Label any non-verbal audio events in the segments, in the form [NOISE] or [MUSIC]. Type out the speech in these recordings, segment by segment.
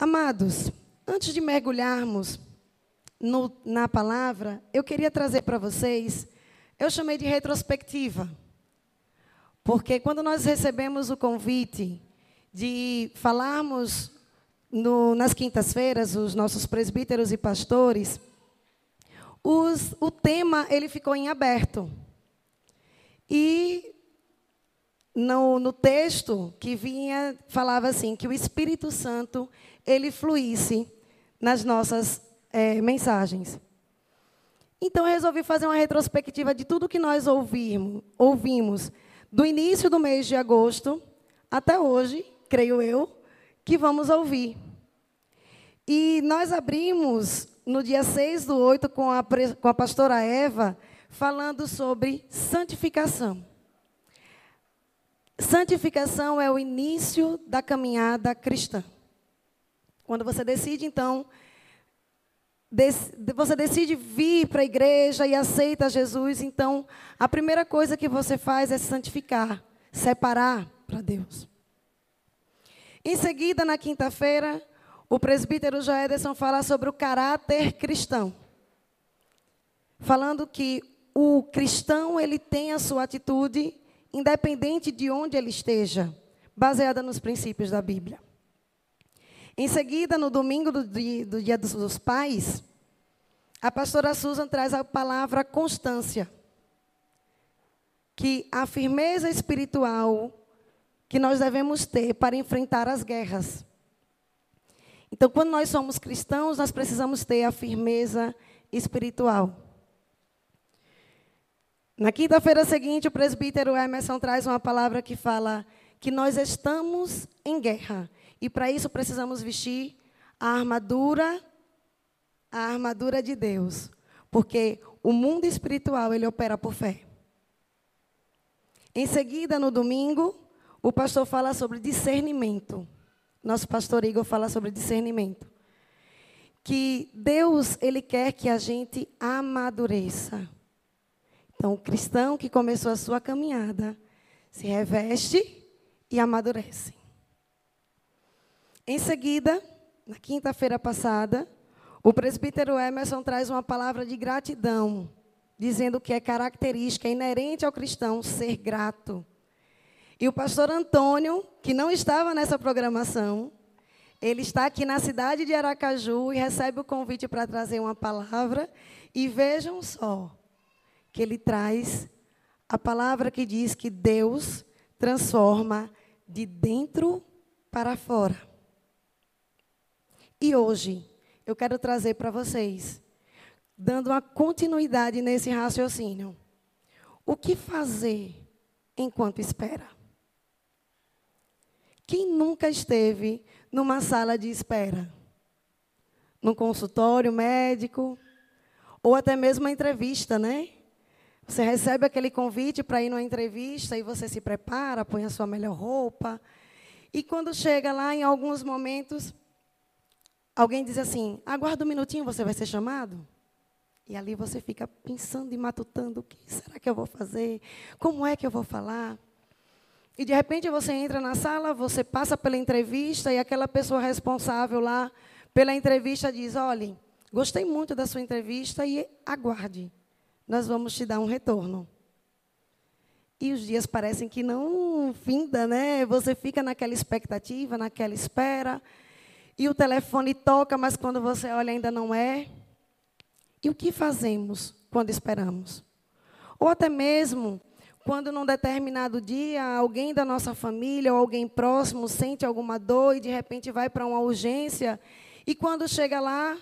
Amados, antes de mergulharmos no, na palavra, eu queria trazer para vocês, eu chamei de retrospectiva. Porque quando nós recebemos o convite de falarmos no, nas quintas-feiras, os nossos presbíteros e pastores, os, o tema ele ficou em aberto. E no, no texto que vinha, falava assim, que o Espírito Santo ele fluísse nas nossas é, mensagens. Então, eu resolvi fazer uma retrospectiva de tudo que nós ouvimos, ouvimos do início do mês de agosto até hoje, creio eu, que vamos ouvir. E nós abrimos no dia 6 do 8 com a, com a pastora Eva, falando sobre santificação. Santificação é o início da caminhada cristã. Quando você decide, então, você decide vir para a igreja e aceita Jesus, então, a primeira coisa que você faz é se santificar, separar para Deus. Em seguida, na quinta-feira, o presbítero Joederson fala sobre o caráter cristão. Falando que o cristão, ele tem a sua atitude independente de onde ele esteja, baseada nos princípios da Bíblia. Em seguida, no domingo do dia, do dia dos, Pais, a pastora Susan traz a palavra constância. Que a firmeza espiritual que nós devemos ter para enfrentar as guerras. Então, quando nós somos cristãos, nós precisamos ter a firmeza espiritual. Na quinta-feira seguinte, o presbítero Emerson traz uma palavra que fala que nós estamos em guerra. E para isso precisamos vestir a armadura, a armadura de Deus. Porque o mundo espiritual, ele opera por fé. Em seguida, no domingo, o pastor fala sobre discernimento. Nosso pastor Igor fala sobre discernimento. Que Deus, ele quer que a gente amadureça. Então, o cristão que começou a sua caminhada se reveste e amadurece. Em seguida, na quinta-feira passada, o presbítero Emerson traz uma palavra de gratidão, dizendo que é característica é inerente ao cristão ser grato. E o pastor Antônio, que não estava nessa programação, ele está aqui na cidade de Aracaju e recebe o convite para trazer uma palavra. E vejam só, que ele traz a palavra que diz que Deus transforma de dentro para fora. E hoje, eu quero trazer para vocês, dando uma continuidade nesse raciocínio. O que fazer enquanto espera? Quem nunca esteve numa sala de espera? Num consultório médico? Ou até mesmo uma entrevista, né? Você recebe aquele convite para ir numa entrevista e você se prepara, põe a sua melhor roupa. E quando chega lá, em alguns momentos, alguém diz assim: aguarda um minutinho, você vai ser chamado. E ali você fica pensando e matutando: o que será que eu vou fazer? Como é que eu vou falar? E de repente você entra na sala, você passa pela entrevista e aquela pessoa responsável lá pela entrevista diz: olhe, gostei muito da sua entrevista e aguarde, nós vamos te dar um retorno. E os dias parecem que não finda, né? Você fica naquela expectativa, naquela espera. E o telefone toca, mas quando você olha ainda não é. E o que fazemos quando esperamos? Ou até mesmo quando num determinado dia alguém da nossa família ou alguém próximo sente alguma dor e de repente vai para uma urgência e quando chega lá,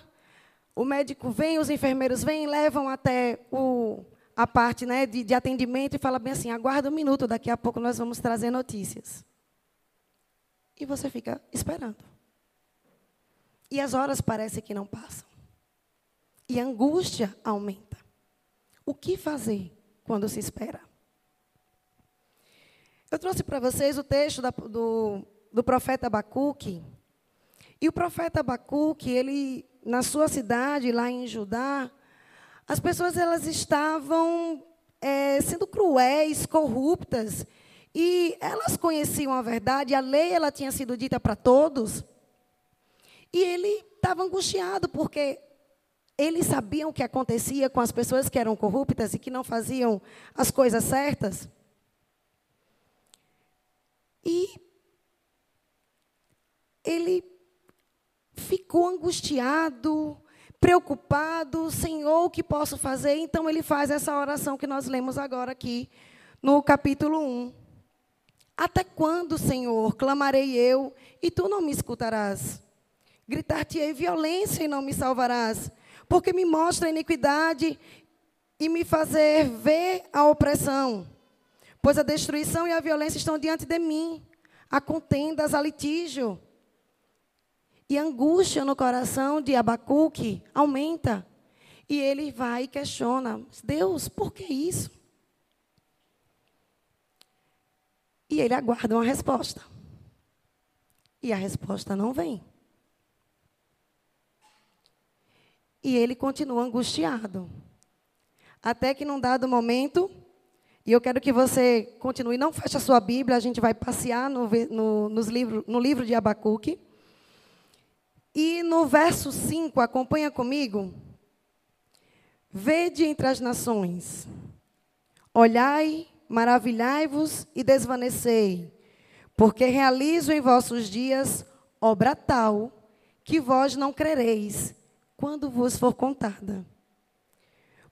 o médico vem, os enfermeiros vêm, levam até o, a parte né, de, de atendimento e fala bem assim, aguarda um minuto, daqui a pouco nós vamos trazer notícias. E você fica esperando. E as horas parecem que não passam. E a angústia aumenta. O que fazer quando se espera? Eu trouxe para vocês o texto da, do, do profeta Abacuque. E o profeta Abacuque, ele, na sua cidade, lá em Judá, as pessoas elas estavam é, sendo cruéis, corruptas, e elas conheciam a verdade, a lei ela tinha sido dita para todos. E ele estava angustiado, porque eles sabiam o que acontecia com as pessoas que eram corruptas e que não faziam as coisas certas. E ele ficou angustiado, preocupado, Senhor, o que posso fazer? Então ele faz essa oração que nós lemos agora aqui no capítulo 1. Até quando, Senhor, clamarei eu e tu não me escutarás? Gritar-te-ei violência e não me salvarás, porque me mostra a iniquidade e me fazer ver a opressão. Pois a destruição e a violência estão diante de mim, a contendas, a litígio. E a angústia no coração de Abacuque aumenta. E ele vai e questiona: Deus, por que isso? E ele aguarda uma resposta. E a resposta não vem. E ele continua angustiado. Até que num dado momento, e eu quero que você continue, não feche a sua Bíblia, a gente vai passear no, no, nos livro, no livro de Abacuque. E no verso 5, acompanha comigo. Vede entre as nações, olhai, maravilhai-vos e desvanecei, porque realizo em vossos dias obra tal que vós não crereis, quando vos for contada.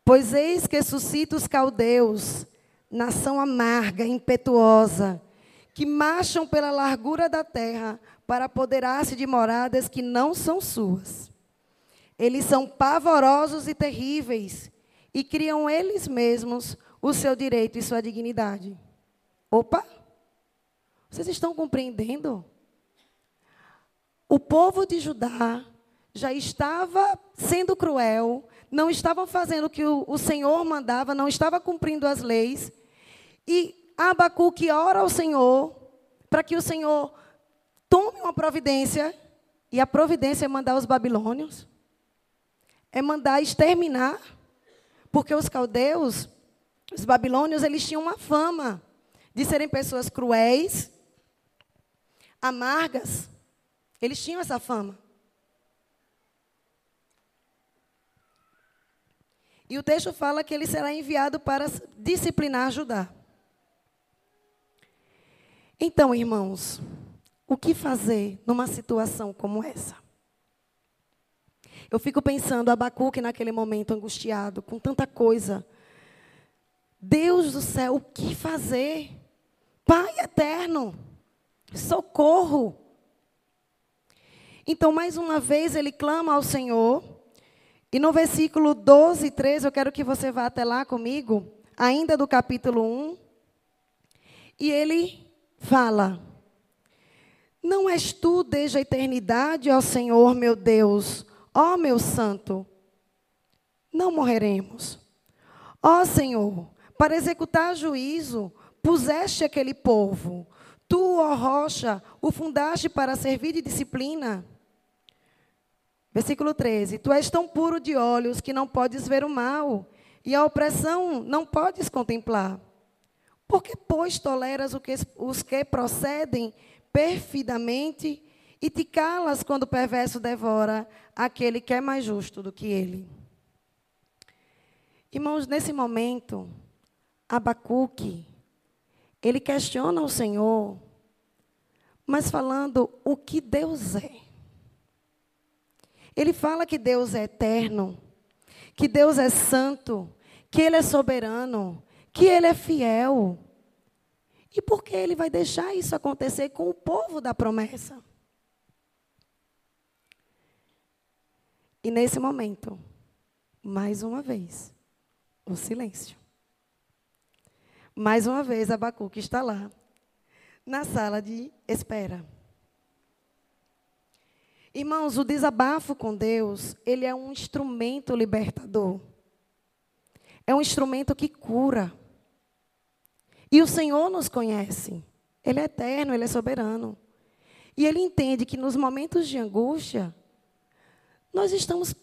Pois eis que suscita os caldeus, nação amarga, impetuosa, que marcham pela largura da terra para apoderar-se de moradas que não são suas. Eles são pavorosos e terríveis e criam eles mesmos o seu direito e sua dignidade. Opa! Vocês estão compreendendo? O povo de Judá já estava sendo cruel, não estava fazendo o que o, o Senhor mandava, não estava cumprindo as leis. E Abacuque ora ao Senhor para que o Senhor tome uma providência. E a providência é mandar os babilônios, é mandar exterminar, porque os caldeus, os babilônios, eles tinham uma fama de serem pessoas cruéis, amargas. Eles tinham essa fama. E o texto fala que ele será enviado para disciplinar Judá. Então, irmãos, o que fazer numa situação como essa? Eu fico pensando, Abacuque naquele momento angustiado, com tanta coisa. Deus do céu, o que fazer? Pai eterno, socorro. Então, mais uma vez, ele clama ao Senhor. E no versículo 12 e 13, eu quero que você vá até lá comigo, ainda do capítulo 1. E ele fala: Não és tu desde a eternidade, ó Senhor meu Deus, ó meu santo? Não morreremos. Ó Senhor, para executar juízo, puseste aquele povo. Tu, ó rocha, o fundaste para servir de disciplina. Versículo 13: Tu és tão puro de olhos que não podes ver o mal, e a opressão não podes contemplar. Por que, pois, toleras os que procedem perfidamente e te calas quando o perverso devora aquele que é mais justo do que ele? Irmãos, nesse momento, Abacuque, ele questiona o Senhor, mas falando o que Deus é. Ele fala que Deus é eterno, que Deus é santo, que Ele é soberano, que Ele é fiel. E por que Ele vai deixar isso acontecer com o povo da promessa? E nesse momento, mais uma vez, o silêncio. Mais uma vez, Abacuque está lá, na sala de espera. Irmãos, o desabafo com Deus, ele é um instrumento libertador. É um instrumento que cura. E o Senhor nos conhece. Ele é eterno, ele é soberano. E ele entende que nos momentos de angústia, nós estamos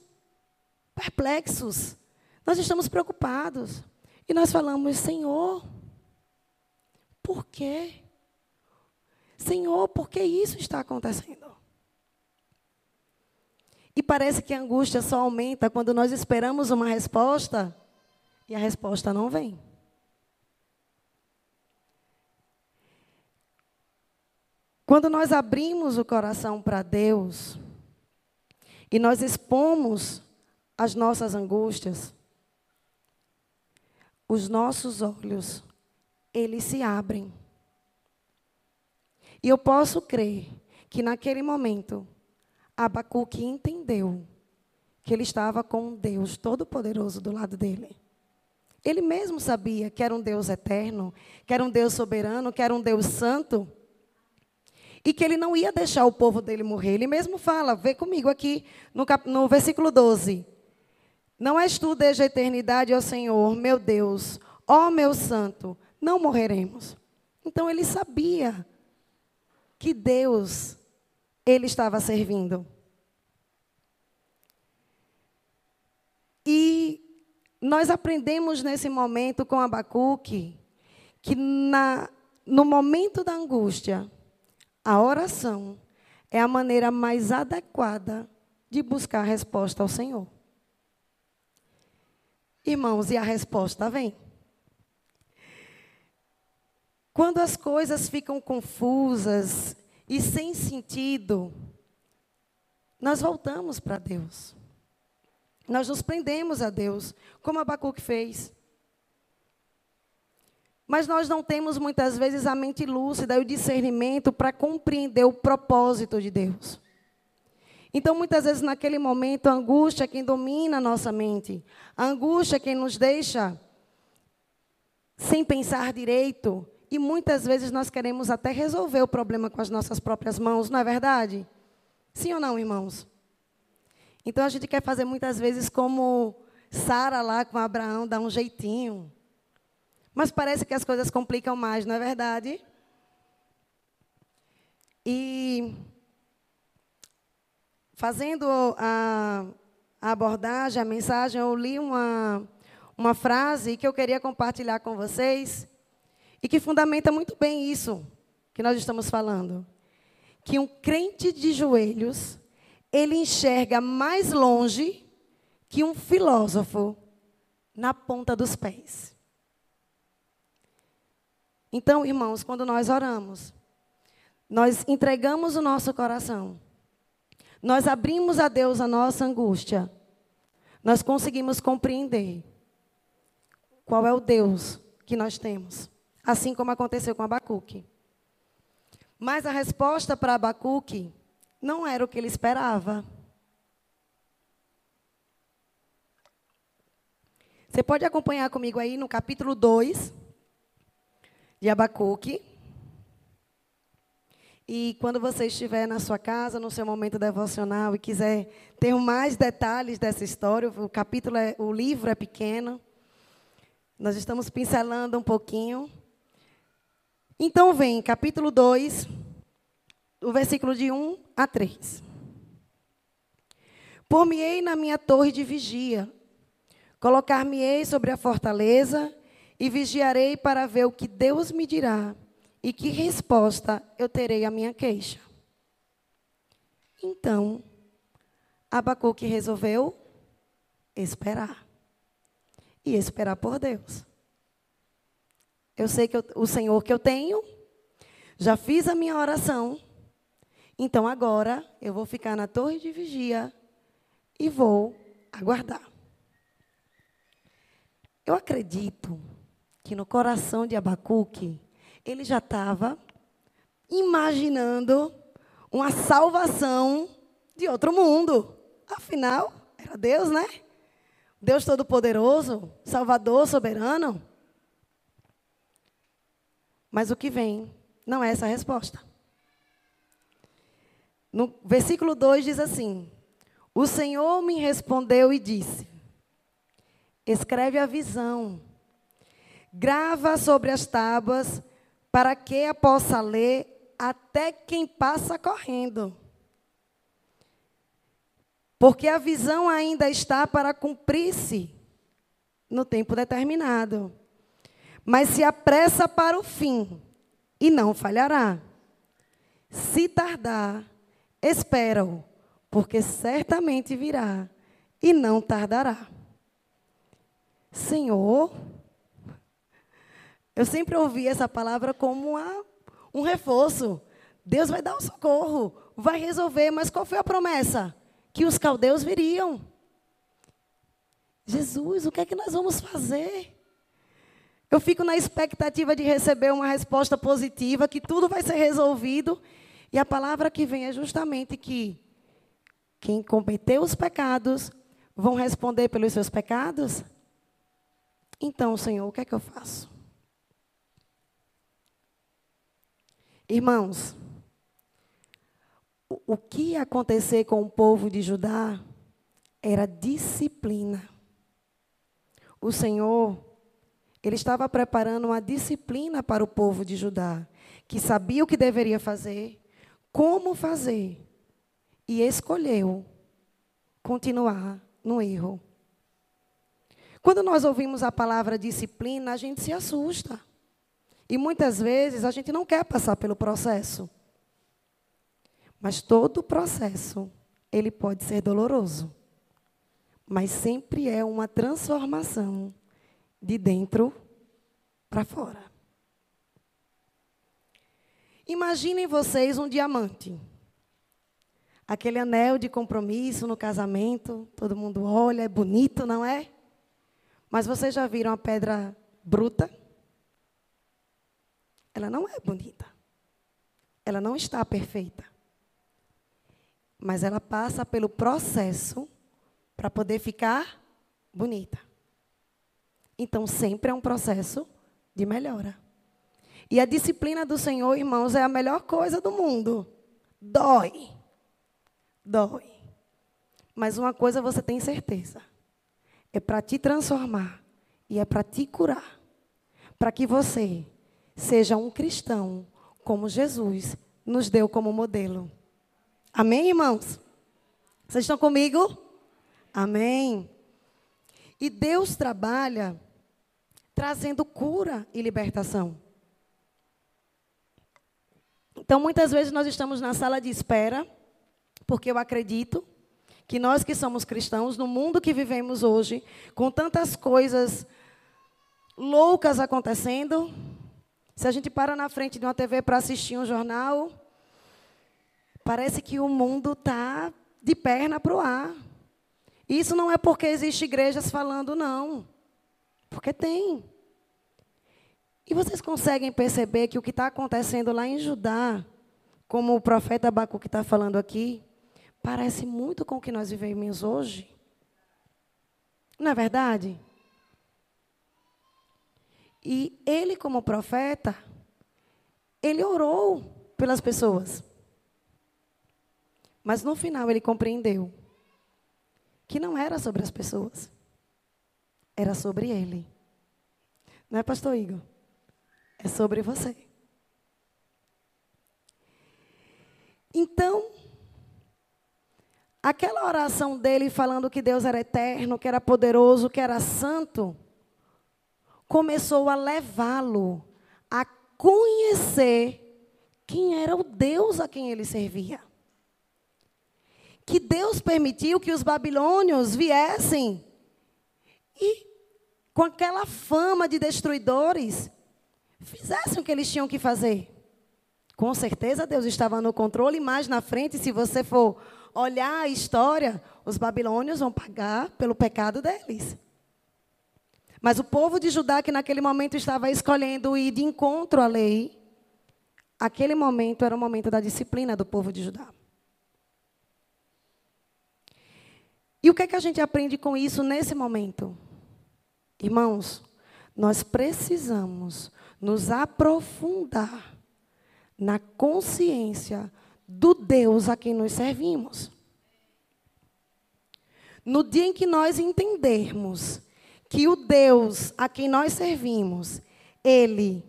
perplexos, nós estamos preocupados. E nós falamos: Senhor, por quê? Senhor, por que isso está acontecendo? E parece que a angústia só aumenta quando nós esperamos uma resposta e a resposta não vem. Quando nós abrimos o coração para Deus e nós expomos as nossas angústias, os nossos olhos, eles se abrem. E eu posso crer que naquele momento, Abacuque entendeu que ele estava com um Deus todo-poderoso do lado dele. Ele mesmo sabia que era um Deus eterno, que era um Deus soberano, que era um Deus santo. E que ele não ia deixar o povo dele morrer. Ele mesmo fala, vê comigo aqui no, cap, no versículo 12. Não és tu desde a eternidade, ó Senhor, meu Deus, ó meu santo, não morreremos. Então ele sabia que Deus ele estava servindo. E nós aprendemos nesse momento com Abacuque que na, no momento da angústia, a oração é a maneira mais adequada de buscar a resposta ao Senhor. Irmãos, e a resposta vem. Quando as coisas ficam confusas e sem sentido, nós voltamos para Deus. Nós nos prendemos a Deus, como Abacuque fez. Mas nós não temos muitas vezes a mente lúcida e o discernimento para compreender o propósito de Deus. Então, muitas vezes, naquele momento, a angústia é quem domina a nossa mente. A angústia é quem nos deixa sem pensar direito. E muitas vezes nós queremos até resolver o problema com as nossas próprias mãos, não é verdade? Sim ou não, irmãos? Então a gente quer fazer muitas vezes como Sara lá com Abraão, dar um jeitinho. Mas parece que as coisas complicam mais, não é verdade? E fazendo a, a abordagem, a mensagem, eu li uma, uma frase que eu queria compartilhar com vocês e que fundamenta muito bem isso que nós estamos falando. Que um crente de joelhos ele enxerga mais longe que um filósofo na ponta dos pés. Então, irmãos, quando nós oramos, nós entregamos o nosso coração, nós abrimos a Deus a nossa angústia, nós conseguimos compreender qual é o Deus que nós temos, assim como aconteceu com Abacuque. Mas a resposta para Abacuque não era o que ele esperava. Você pode acompanhar comigo aí no capítulo 2 de Abacuque. E quando você estiver na sua casa, no seu momento devocional e quiser ter mais detalhes dessa história, o capítulo é, o livro é pequeno. Nós estamos pincelando um pouquinho. Então vem, capítulo 2, o versículo de 1 a 3. Por-me-ei na minha torre de vigia, colocar-me-ei sobre a fortaleza e vigiarei para ver o que Deus me dirá e que resposta eu terei à minha queixa. Então, Abacuque resolveu esperar. E esperar por Deus. Eu sei que eu, o Senhor que eu tenho, já fiz a minha oração, então agora eu vou ficar na torre de vigia e vou aguardar. Eu acredito que no coração de Abacuque, ele já estava imaginando uma salvação de outro mundo. Afinal, era Deus, né? Deus Todo-Poderoso, Salvador, soberano. Mas o que vem não é essa resposta. No versículo 2 diz assim: O Senhor me respondeu e disse: Escreve a visão, grava sobre as tábuas, para que a possa ler até quem passa correndo. Porque a visão ainda está para cumprir-se no tempo determinado. Mas se apressa para o fim e não falhará. Se tardar, espera-o, porque certamente virá e não tardará. Senhor, eu sempre ouvi essa palavra como uma, um reforço. Deus vai dar o socorro, vai resolver, mas qual foi a promessa? Que os caldeus viriam. Jesus, o que é que nós vamos fazer? Eu fico na expectativa de receber uma resposta positiva, que tudo vai ser resolvido. E a palavra que vem é justamente que quem cometeu os pecados vão responder pelos seus pecados. Então, Senhor, o que é que eu faço? Irmãos, o que ia acontecer com o povo de Judá era disciplina. O Senhor, ele estava preparando uma disciplina para o povo de Judá, que sabia o que deveria fazer, como fazer, e escolheu continuar no erro. Quando nós ouvimos a palavra disciplina, a gente se assusta. E muitas vezes a gente não quer passar pelo processo. Mas todo processo, ele pode ser doloroso. Mas sempre é uma transformação de dentro para fora. Imaginem vocês um diamante. Aquele anel de compromisso no casamento, todo mundo olha, é bonito, não é? Mas vocês já viram a pedra bruta? ela não é bonita. Ela não está perfeita. Mas ela passa pelo processo para poder ficar bonita. Então, sempre é um processo de melhora. E a disciplina do Senhor, irmãos, é a melhor coisa do mundo. Dói. Dói. Mas uma coisa você tem certeza: é para te transformar e é para te curar. Para que você seja um cristão como Jesus nos deu como modelo. Amém, irmãos? Vocês estão comigo? Amém. E Deus trabalha trazendo cura e libertação. Então, muitas vezes nós estamos na sala de espera, porque eu acredito que nós que somos cristãos, no mundo que vivemos hoje, com tantas coisas loucas acontecendo, se a gente para na frente de uma TV para assistir um jornal, parece que o mundo está de perna para o ar. Isso não é porque existem igrejas falando, não. Porque tem. E vocês conseguem perceber que o que está acontecendo lá em Judá, como o profeta Abacuque está falando aqui, parece muito com o que nós vivemos hoje? Não é verdade? E ele, como profeta, ele orou pelas pessoas. Mas no final ele compreendeu que não era sobre as pessoas, era sobre ele. Não é, Pastor Igor? É sobre você. Então, aquela oração dele falando que Deus era eterno, que era poderoso, que era santo, começou a levá-lo a conhecer quem era o Deus a quem ele servia. Que Deus permitiu que os babilônios viessem e, com aquela fama de destruidores, fizessem o que eles tinham que fazer. Com certeza Deus estava no controle, mais na frente, se você for olhar a história, os babilônios vão pagar pelo pecado deles. Mas o povo de Judá, que naquele momento estava escolhendo ir de encontro à lei, aquele momento era o momento da disciplina do povo de Judá. E o que é que a gente aprende com isso nesse momento? Irmãos, nós precisamos nos aprofundar na consciência do Deus a quem nós servimos. No dia em que nós entendermos que o Deus a quem nós servimos, ele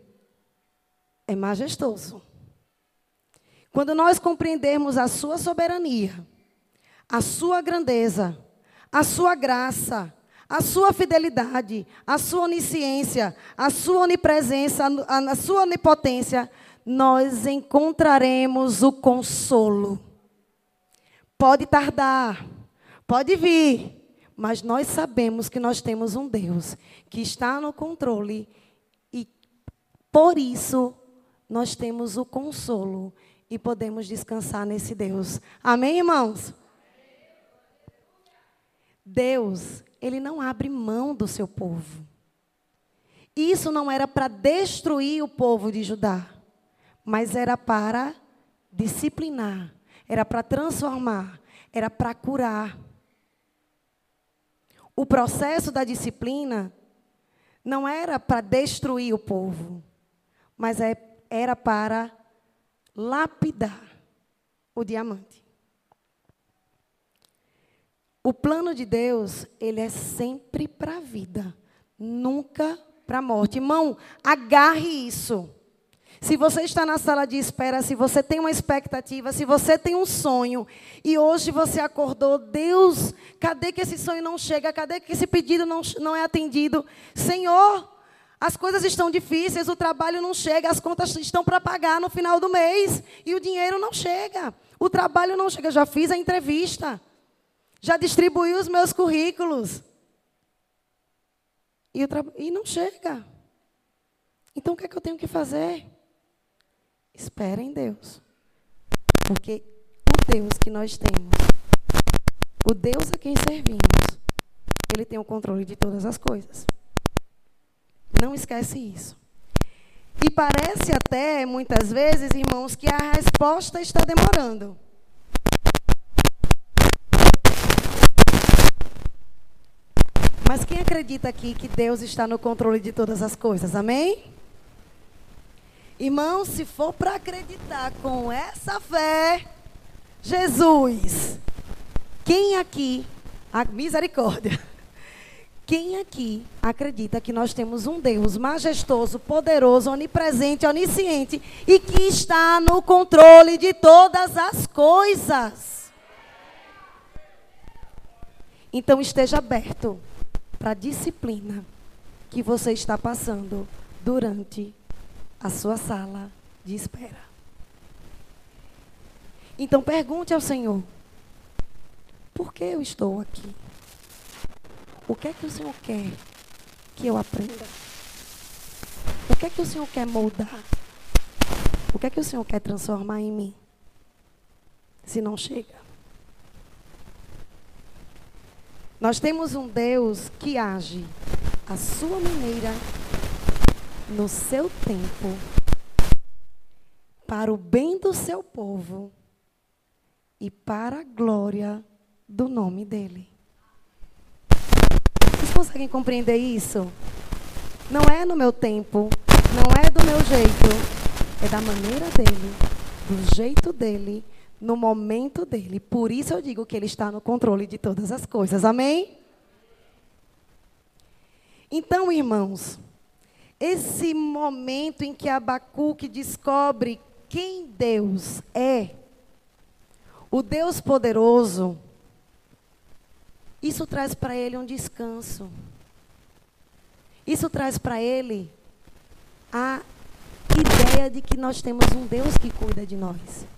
é majestoso. Quando nós compreendermos a sua soberania, a sua grandeza, a sua graça, a sua fidelidade, a sua onisciência, a sua onipresença, a sua onipotência, nós encontraremos o consolo Pode tardar, pode vir, mas nós sabemos que nós temos um Deus que está no controle e por isso nós temos o consolo e podemos descansar nesse Deus. Amém, irmãos? Deus, ele não abre mão do seu povo. Isso não era para destruir o povo de Judá, mas era para disciplinar, era para transformar, era para curar. O processo da disciplina não era para destruir o povo, mas é, era para lapidar o diamante. O plano de Deus, ele é sempre para a vida, nunca para a morte. Irmão, agarre isso. Se você está na sala de espera, se você tem uma expectativa, se você tem um sonho e hoje você acordou, Deus, cadê que esse sonho não chega? Cadê que esse pedido não, não é atendido? Senhor, as coisas estão difíceis, o trabalho não chega, as contas estão para pagar no final do mês e o dinheiro não chega. O trabalho não chega. Já fiz a entrevista, já distribuí os meus currículos e, e não chega. Então o que é que eu tenho que fazer? Espera em Deus. Porque o Deus que nós temos, o Deus a quem servimos, ele tem o controle de todas as coisas. Não esquece isso. E parece até, muitas vezes, irmãos, que a resposta está demorando. Mas quem acredita aqui que Deus está no controle de todas as coisas? Amém? Irmão, se for para acreditar com essa fé, Jesus, quem aqui, a misericórdia, [LAUGHS] quem aqui acredita que nós temos um Deus majestoso, poderoso, onipresente, onisciente e que está no controle de todas as coisas? Então esteja aberto para a disciplina que você está passando durante a sua sala de espera. Então pergunte ao Senhor: por que eu estou aqui? O que é que o Senhor quer que eu aprenda? O que é que o Senhor quer moldar? O que é que o Senhor quer transformar em mim? Se não chega. Nós temos um Deus que age à sua maneira no seu tempo, para o bem do seu povo e para a glória do nome dele. Vocês conseguem compreender isso? Não é no meu tempo, não é do meu jeito, é da maneira dele, do jeito dele, no momento dele. Por isso eu digo que ele está no controle de todas as coisas. Amém? Então, irmãos, esse momento em que Abacuque descobre quem Deus é, o Deus poderoso, isso traz para ele um descanso. Isso traz para ele a ideia de que nós temos um Deus que cuida de nós.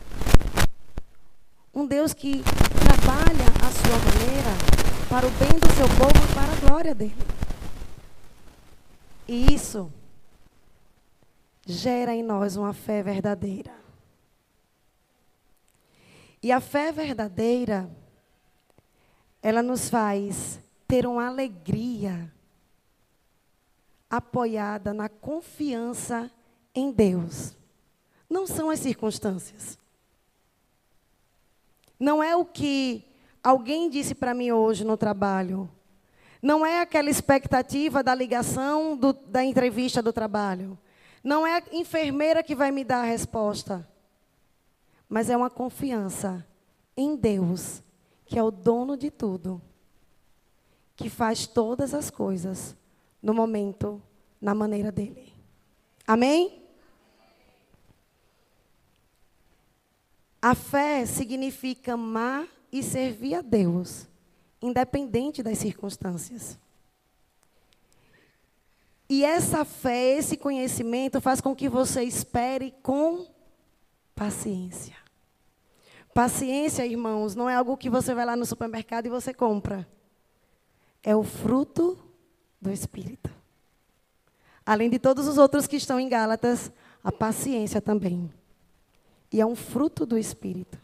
Um Deus que trabalha a sua maneira para o bem do seu povo e para a glória dele. E isso gera em nós uma fé verdadeira. E a fé verdadeira, ela nos faz ter uma alegria apoiada na confiança em Deus. Não são as circunstâncias. Não é o que alguém disse para mim hoje no trabalho. Não é aquela expectativa da ligação do, da entrevista do trabalho. Não é a enfermeira que vai me dar a resposta. Mas é uma confiança em Deus, que é o dono de tudo, que faz todas as coisas no momento, na maneira dele. Amém? A fé significa amar e servir a Deus independente das circunstâncias. E essa fé, esse conhecimento faz com que você espere com paciência. Paciência, irmãos, não é algo que você vai lá no supermercado e você compra. É o fruto do Espírito. Além de todos os outros que estão em Gálatas, a paciência também. E é um fruto do Espírito.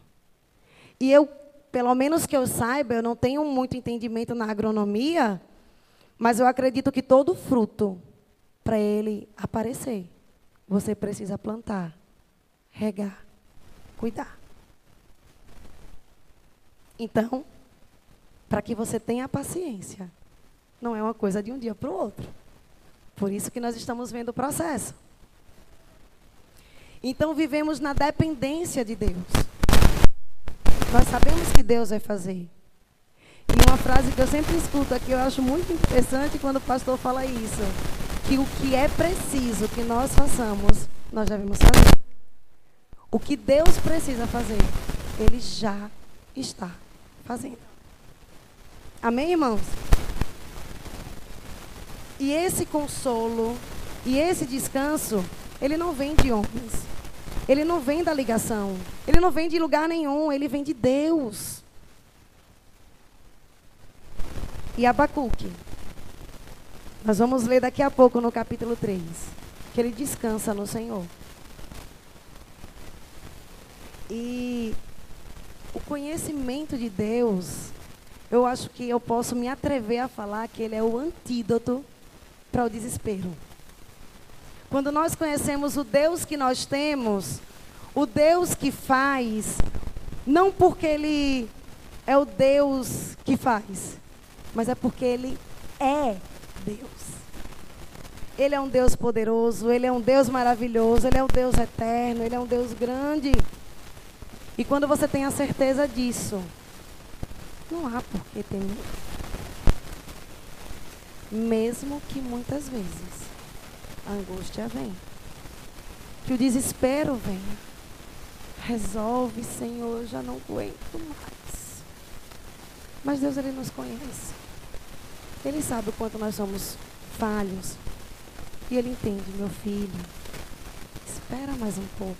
E eu, pelo menos que eu saiba, eu não tenho muito entendimento na agronomia, mas eu acredito que todo fruto, para ele aparecer, você precisa plantar, regar, cuidar. Então, para que você tenha paciência, não é uma coisa de um dia para o outro. Por isso que nós estamos vendo o processo. Então vivemos na dependência de Deus. Nós sabemos que Deus vai fazer. E uma frase que eu sempre escuto aqui, eu acho muito interessante quando o pastor fala isso. Que o que é preciso que nós façamos, nós devemos fazer. O que Deus precisa fazer, Ele já está fazendo. Amém, irmãos? E esse consolo e esse descanso, ele não vem de homens. Ele não vem da ligação. Ele não vem de lugar nenhum, ele vem de Deus. E Abacuque. Nós vamos ler daqui a pouco no capítulo 3, que ele descansa no Senhor. E o conhecimento de Deus, eu acho que eu posso me atrever a falar que ele é o antídoto para o desespero. Quando nós conhecemos o Deus que nós temos, o Deus que faz, não porque Ele é o Deus que faz, mas é porque Ele é Deus. Ele é um Deus poderoso, Ele é um Deus maravilhoso, Ele é um Deus eterno, Ele é um Deus grande. E quando você tem a certeza disso, não há por que temer mesmo que muitas vezes a angústia vem, que o desespero venha. Resolve, Senhor, já não aguento mais. Mas Deus, Ele nos conhece. Ele sabe o quanto nós somos falhos. E Ele entende, meu filho. Espera mais um pouco.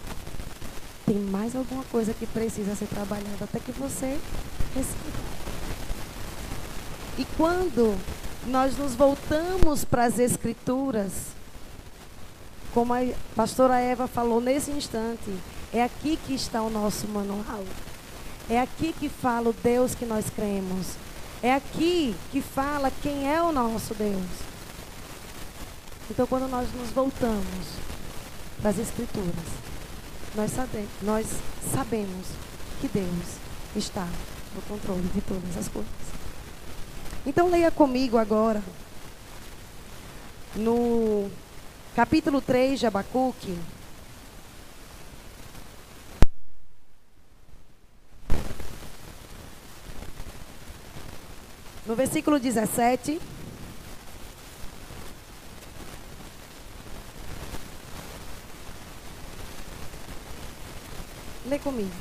Tem mais alguma coisa que precisa ser trabalhada até que você receba. E quando nós nos voltamos para as Escrituras, como a pastora Eva falou nesse instante, é aqui que está o nosso manual. É aqui que fala o Deus que nós cremos. É aqui que fala quem é o nosso Deus. Então, quando nós nos voltamos para as Escrituras, nós, sabe, nós sabemos que Deus está no controle de todas as coisas. Então leia comigo agora, no capítulo 3 de Abacuque. No versículo 17. Lê comigo.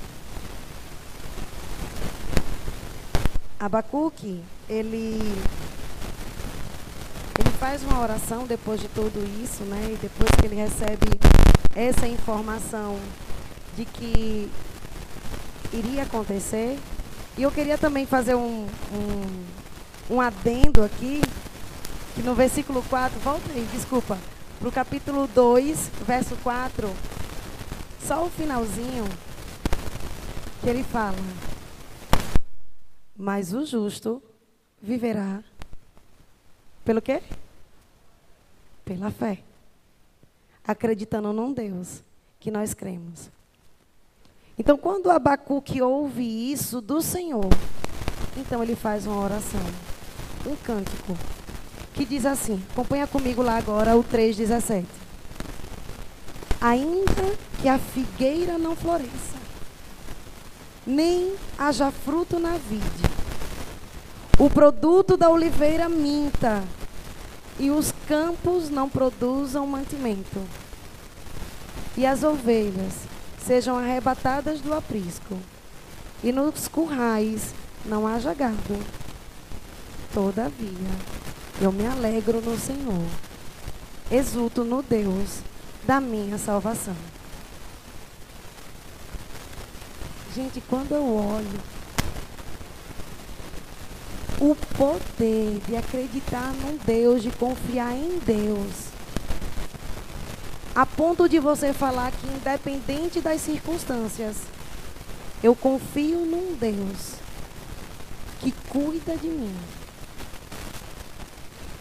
Abacuque ele faz uma oração depois de tudo isso, né? E depois que ele recebe essa informação de que iria acontecer. E eu queria também fazer um, um, um adendo aqui, que no versículo 4, volta aí, desculpa, para o capítulo 2, verso 4, só o finalzinho, que ele fala, mas o justo viverá pelo quê? Pela fé. Acreditando num Deus que nós cremos. Então, quando Abacuque ouve isso do Senhor, então ele faz uma oração, um cântico, que diz assim: acompanha comigo lá agora o 3,17. Ainda que a figueira não floresça, nem haja fruto na vide, o produto da oliveira minta e os campos não produzam mantimento. E as ovelhas sejam arrebatadas do aprisco, e nos currais não haja gado. Todavia, eu me alegro no Senhor, exulto no Deus da minha salvação. Gente, quando eu olho o poder de acreditar num Deus, de confiar em Deus, a ponto de você falar que, independente das circunstâncias, eu confio num Deus que cuida de mim.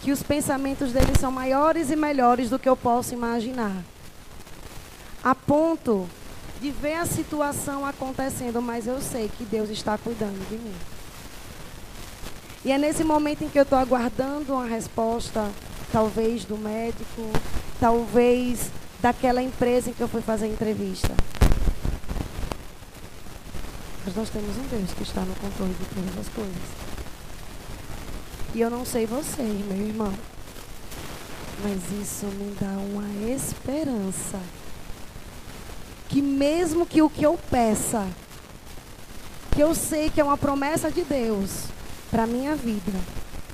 Que os pensamentos dele são maiores e melhores do que eu posso imaginar. A ponto de ver a situação acontecendo, mas eu sei que Deus está cuidando de mim. E é nesse momento em que eu estou aguardando uma resposta, talvez do médico, talvez daquela empresa em que eu fui fazer a entrevista. Mas nós temos um Deus que está no controle de todas as coisas. E eu não sei vocês, meu irmão, mas isso me dá uma esperança. Que mesmo que o que eu peça, que eu sei que é uma promessa de Deus para minha vida,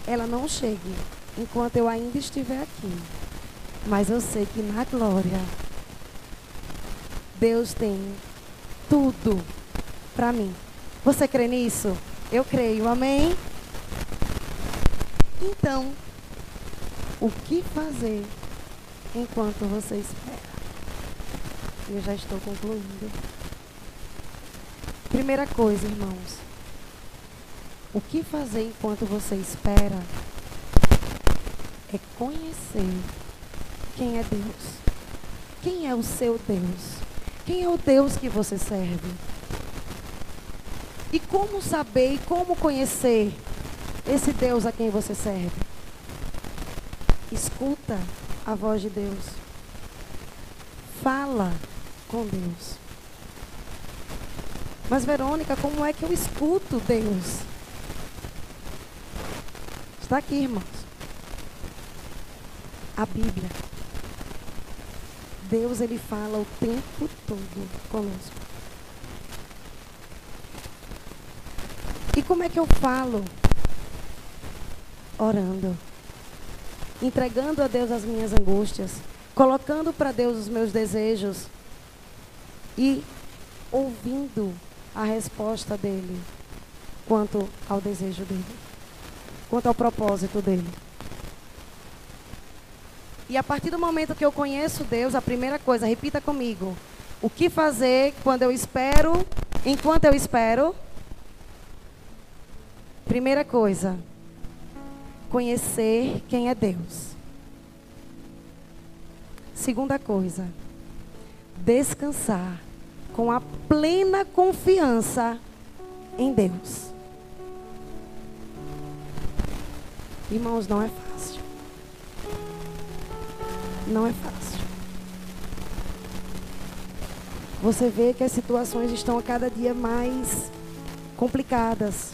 ela não chegue enquanto eu ainda estiver aqui. Mas eu sei que na glória, Deus tem tudo para mim. Você crê nisso? Eu creio, amém? Então, o que fazer enquanto você espera? Eu já estou concluindo. Primeira coisa, irmãos. O que fazer enquanto você espera é conhecer quem é Deus. Quem é o seu Deus? Quem é o Deus que você serve? E como saber e como conhecer esse Deus a quem você serve? Escuta a voz de Deus. Fala com Deus. Mas, Verônica, como é que eu escuto Deus? Está aqui, irmãos. A Bíblia. Deus ele fala o tempo todo conosco. E como é que eu falo? Orando. Entregando a Deus as minhas angústias, colocando para Deus os meus desejos e ouvindo a resposta dele quanto ao desejo dele, quanto ao propósito dele. E a partir do momento que eu conheço Deus, a primeira coisa, repita comigo. O que fazer quando eu espero, enquanto eu espero? Primeira coisa, conhecer quem é Deus. Segunda coisa, descansar com a plena confiança em Deus. Irmãos, não é fácil. Não é fácil. Você vê que as situações estão a cada dia mais complicadas.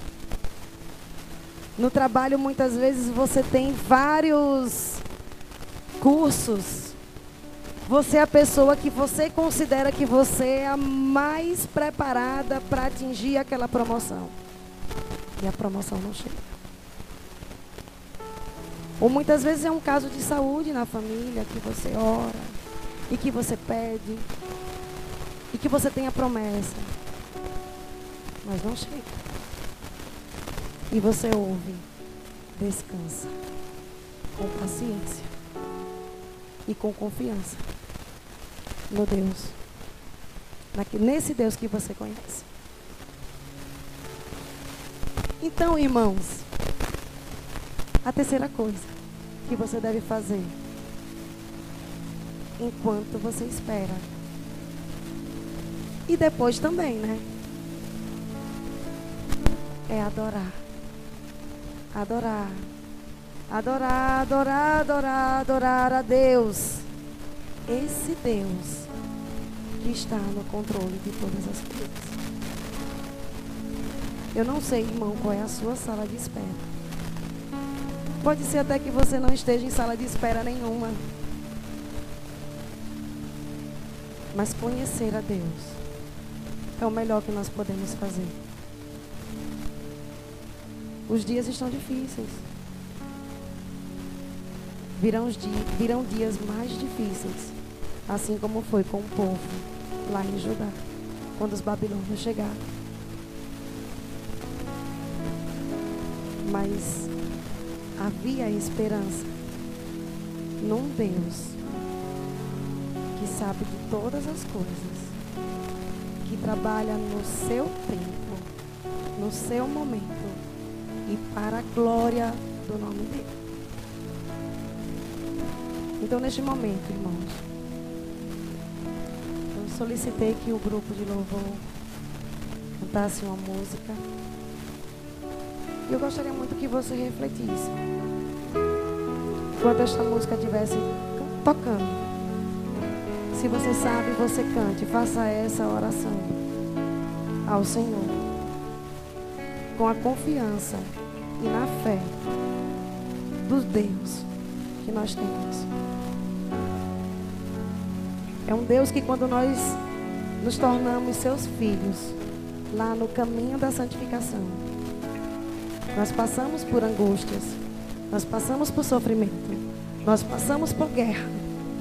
No trabalho, muitas vezes, você tem vários cursos. Você é a pessoa que você considera que você é a mais preparada para atingir aquela promoção. E a promoção não chega. Ou muitas vezes é um caso de saúde na família que você ora e que você pede e que você tem a promessa, mas não chega. E você ouve, descansa com paciência e com confiança no Deus, nesse Deus que você conhece. Então, irmãos, a terceira coisa que você deve fazer enquanto você espera. E depois também, né? É adorar. Adorar. Adorar, adorar, adorar, adorar a Deus. Esse Deus que está no controle de todas as coisas. Eu não sei, irmão, qual é a sua sala de espera. Pode ser até que você não esteja em sala de espera nenhuma. Mas conhecer a Deus é o melhor que nós podemos fazer. Os dias estão difíceis. Virão, dias, virão dias mais difíceis, assim como foi com o povo lá em Judá. quando os babilônios chegaram. Mas havia esperança num Deus que sabe de todas as coisas, que trabalha no seu tempo, no seu momento e para a glória do nome dele. Então, neste momento, irmãos, eu solicitei que o grupo de louvor cantasse uma música. E eu gostaria muito que você refletisse. Enquanto esta música estivesse tocando. Se você sabe, você cante. Faça essa oração ao Senhor. Com a confiança e na fé dos Deus que nós temos. É um Deus que quando nós nos tornamos seus filhos, lá no caminho da santificação, nós passamos por angústias, nós passamos por sofrimento, nós passamos por guerra,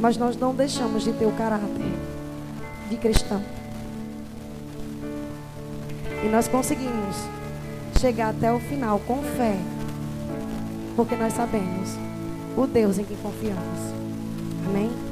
mas nós não deixamos de ter o caráter de cristão. E nós conseguimos chegar até o final com fé, porque nós sabemos o Deus em que confiamos. Amém?